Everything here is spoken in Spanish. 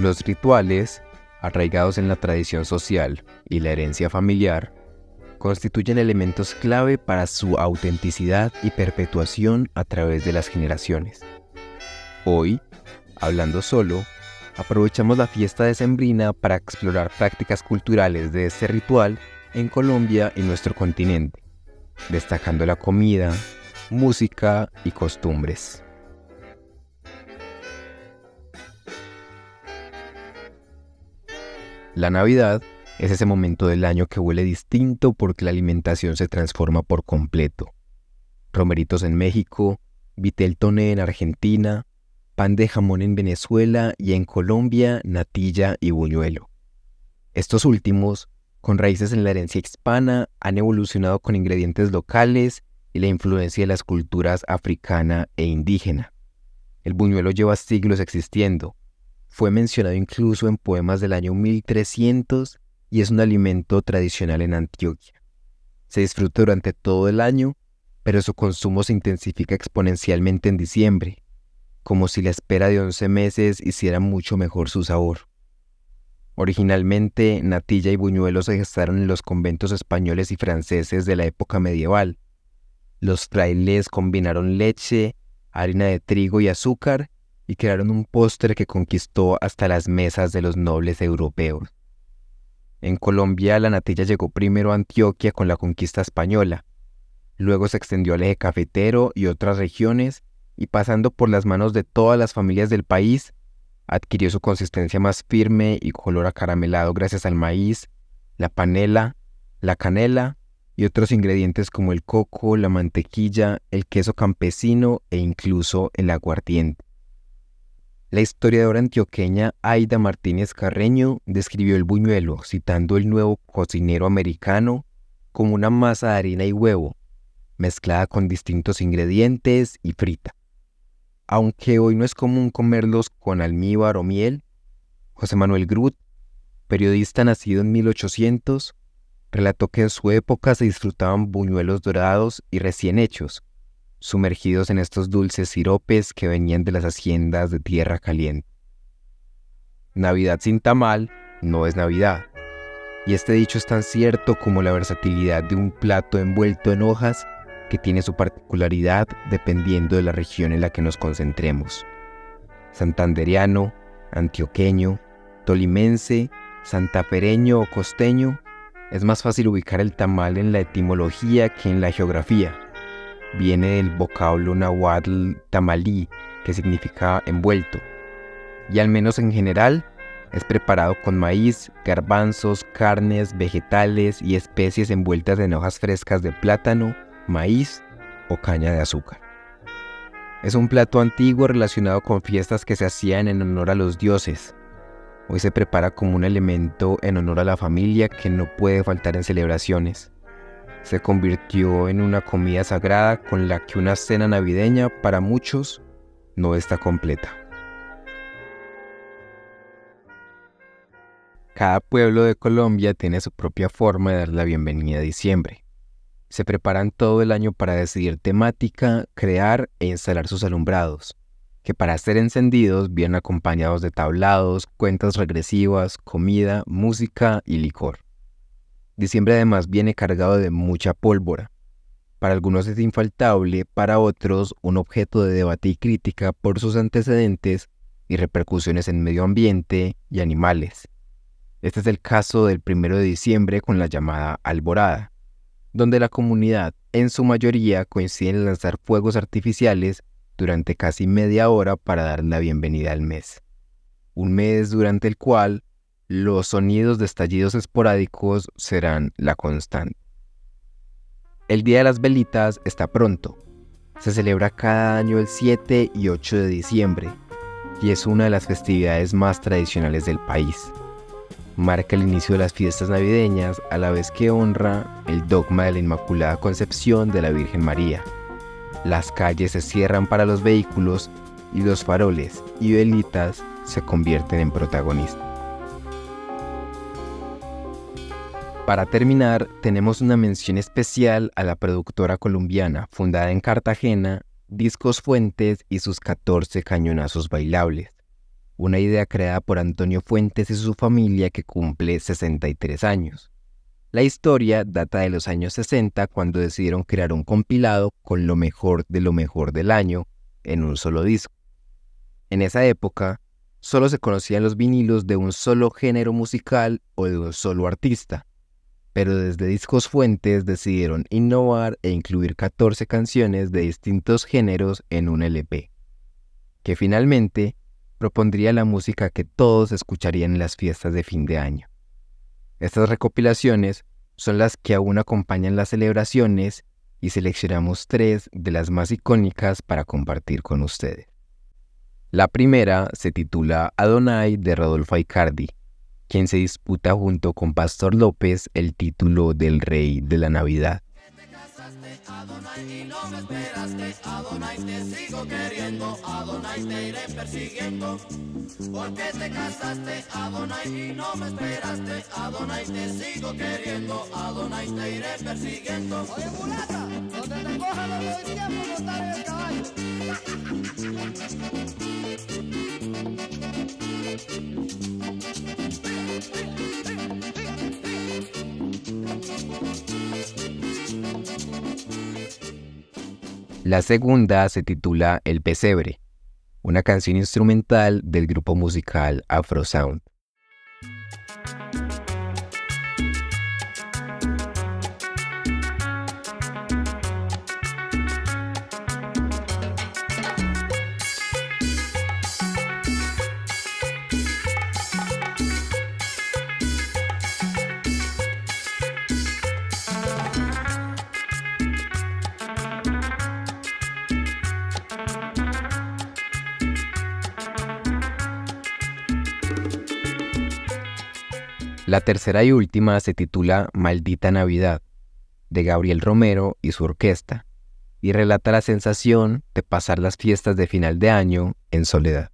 Los rituales, arraigados en la tradición social y la herencia familiar, constituyen elementos clave para su autenticidad y perpetuación a través de las generaciones. Hoy, hablando solo, aprovechamos la fiesta de Sembrina para explorar prácticas culturales de este ritual en Colombia y nuestro continente, destacando la comida, música y costumbres. La Navidad es ese momento del año que huele distinto porque la alimentación se transforma por completo. Romeritos en México, vitel toné en Argentina, pan de jamón en Venezuela y en Colombia natilla y buñuelo. Estos últimos, con raíces en la herencia hispana, han evolucionado con ingredientes locales y la influencia de las culturas africana e indígena. El buñuelo lleva siglos existiendo, fue mencionado incluso en poemas del año 1300 y es un alimento tradicional en Antioquia. Se disfruta durante todo el año, pero su consumo se intensifica exponencialmente en diciembre, como si la espera de 11 meses hiciera mucho mejor su sabor. Originalmente, natilla y buñuelos se gestaron en los conventos españoles y franceses de la época medieval. Los frailes combinaron leche, harina de trigo y azúcar y crearon un póster que conquistó hasta las mesas de los nobles europeos. En Colombia la natilla llegó primero a Antioquia con la conquista española, luego se extendió al eje cafetero y otras regiones, y pasando por las manos de todas las familias del país, adquirió su consistencia más firme y color acaramelado gracias al maíz, la panela, la canela y otros ingredientes como el coco, la mantequilla, el queso campesino e incluso el aguardiente. La historiadora antioqueña Aida Martínez Carreño describió el buñuelo citando el nuevo cocinero americano como una masa de harina y huevo, mezclada con distintos ingredientes y frita. Aunque hoy no es común comerlos con almíbar o miel, José Manuel Grut, periodista nacido en 1800, relató que en su época se disfrutaban buñuelos dorados y recién hechos, sumergidos en estos dulces siropes que venían de las haciendas de tierra caliente. Navidad sin tamal no es Navidad, y este dicho es tan cierto como la versatilidad de un plato envuelto en hojas que tiene su particularidad dependiendo de la región en la que nos concentremos. Santanderiano, antioqueño, tolimense, santafereño o costeño, es más fácil ubicar el tamal en la etimología que en la geografía viene del vocablo nahuatl tamalí, que significa envuelto, y al menos en general es preparado con maíz, garbanzos, carnes, vegetales y especies envueltas en hojas frescas de plátano, maíz o caña de azúcar. Es un plato antiguo relacionado con fiestas que se hacían en honor a los dioses. Hoy se prepara como un elemento en honor a la familia que no puede faltar en celebraciones se convirtió en una comida sagrada con la que una cena navideña para muchos no está completa. Cada pueblo de Colombia tiene su propia forma de dar la bienvenida a diciembre. Se preparan todo el año para decidir temática, crear e instalar sus alumbrados, que para ser encendidos vienen acompañados de tablados, cuentas regresivas, comida, música y licor. Diciembre además viene cargado de mucha pólvora. Para algunos es infaltable, para otros un objeto de debate y crítica por sus antecedentes y repercusiones en medio ambiente y animales. Este es el caso del primero de diciembre con la llamada alborada, donde la comunidad en su mayoría coincide en lanzar fuegos artificiales durante casi media hora para dar la bienvenida al mes. Un mes durante el cual los sonidos de estallidos esporádicos serán la constante. El Día de las Velitas está pronto. Se celebra cada año el 7 y 8 de diciembre y es una de las festividades más tradicionales del país. Marca el inicio de las fiestas navideñas a la vez que honra el dogma de la Inmaculada Concepción de la Virgen María. Las calles se cierran para los vehículos y los faroles y velitas se convierten en protagonistas. Para terminar, tenemos una mención especial a la productora colombiana, fundada en Cartagena, Discos Fuentes y sus 14 cañonazos bailables. Una idea creada por Antonio Fuentes y su familia que cumple 63 años. La historia data de los años 60 cuando decidieron crear un compilado con lo mejor de lo mejor del año en un solo disco. En esa época, solo se conocían los vinilos de un solo género musical o de un solo artista pero desde Discos Fuentes decidieron innovar e incluir 14 canciones de distintos géneros en un LP, que finalmente propondría la música que todos escucharían en las fiestas de fin de año. Estas recopilaciones son las que aún acompañan las celebraciones y seleccionamos tres de las más icónicas para compartir con ustedes. La primera se titula Adonai de Rodolfo Icardi quien se disputa junto con Pastor López el título del Rey de la Navidad. Y no me esperaste, Adonai te sigo queriendo, Adonai te iré persiguiendo. Porque te casaste, Adonai y no me esperaste, Adonai te sigo queriendo, Adonai te iré persiguiendo. Oye mulata, La segunda se titula El Pesebre, una canción instrumental del grupo musical Afro Sound. La tercera y última se titula Maldita Navidad, de Gabriel Romero y su orquesta, y relata la sensación de pasar las fiestas de final de año en soledad.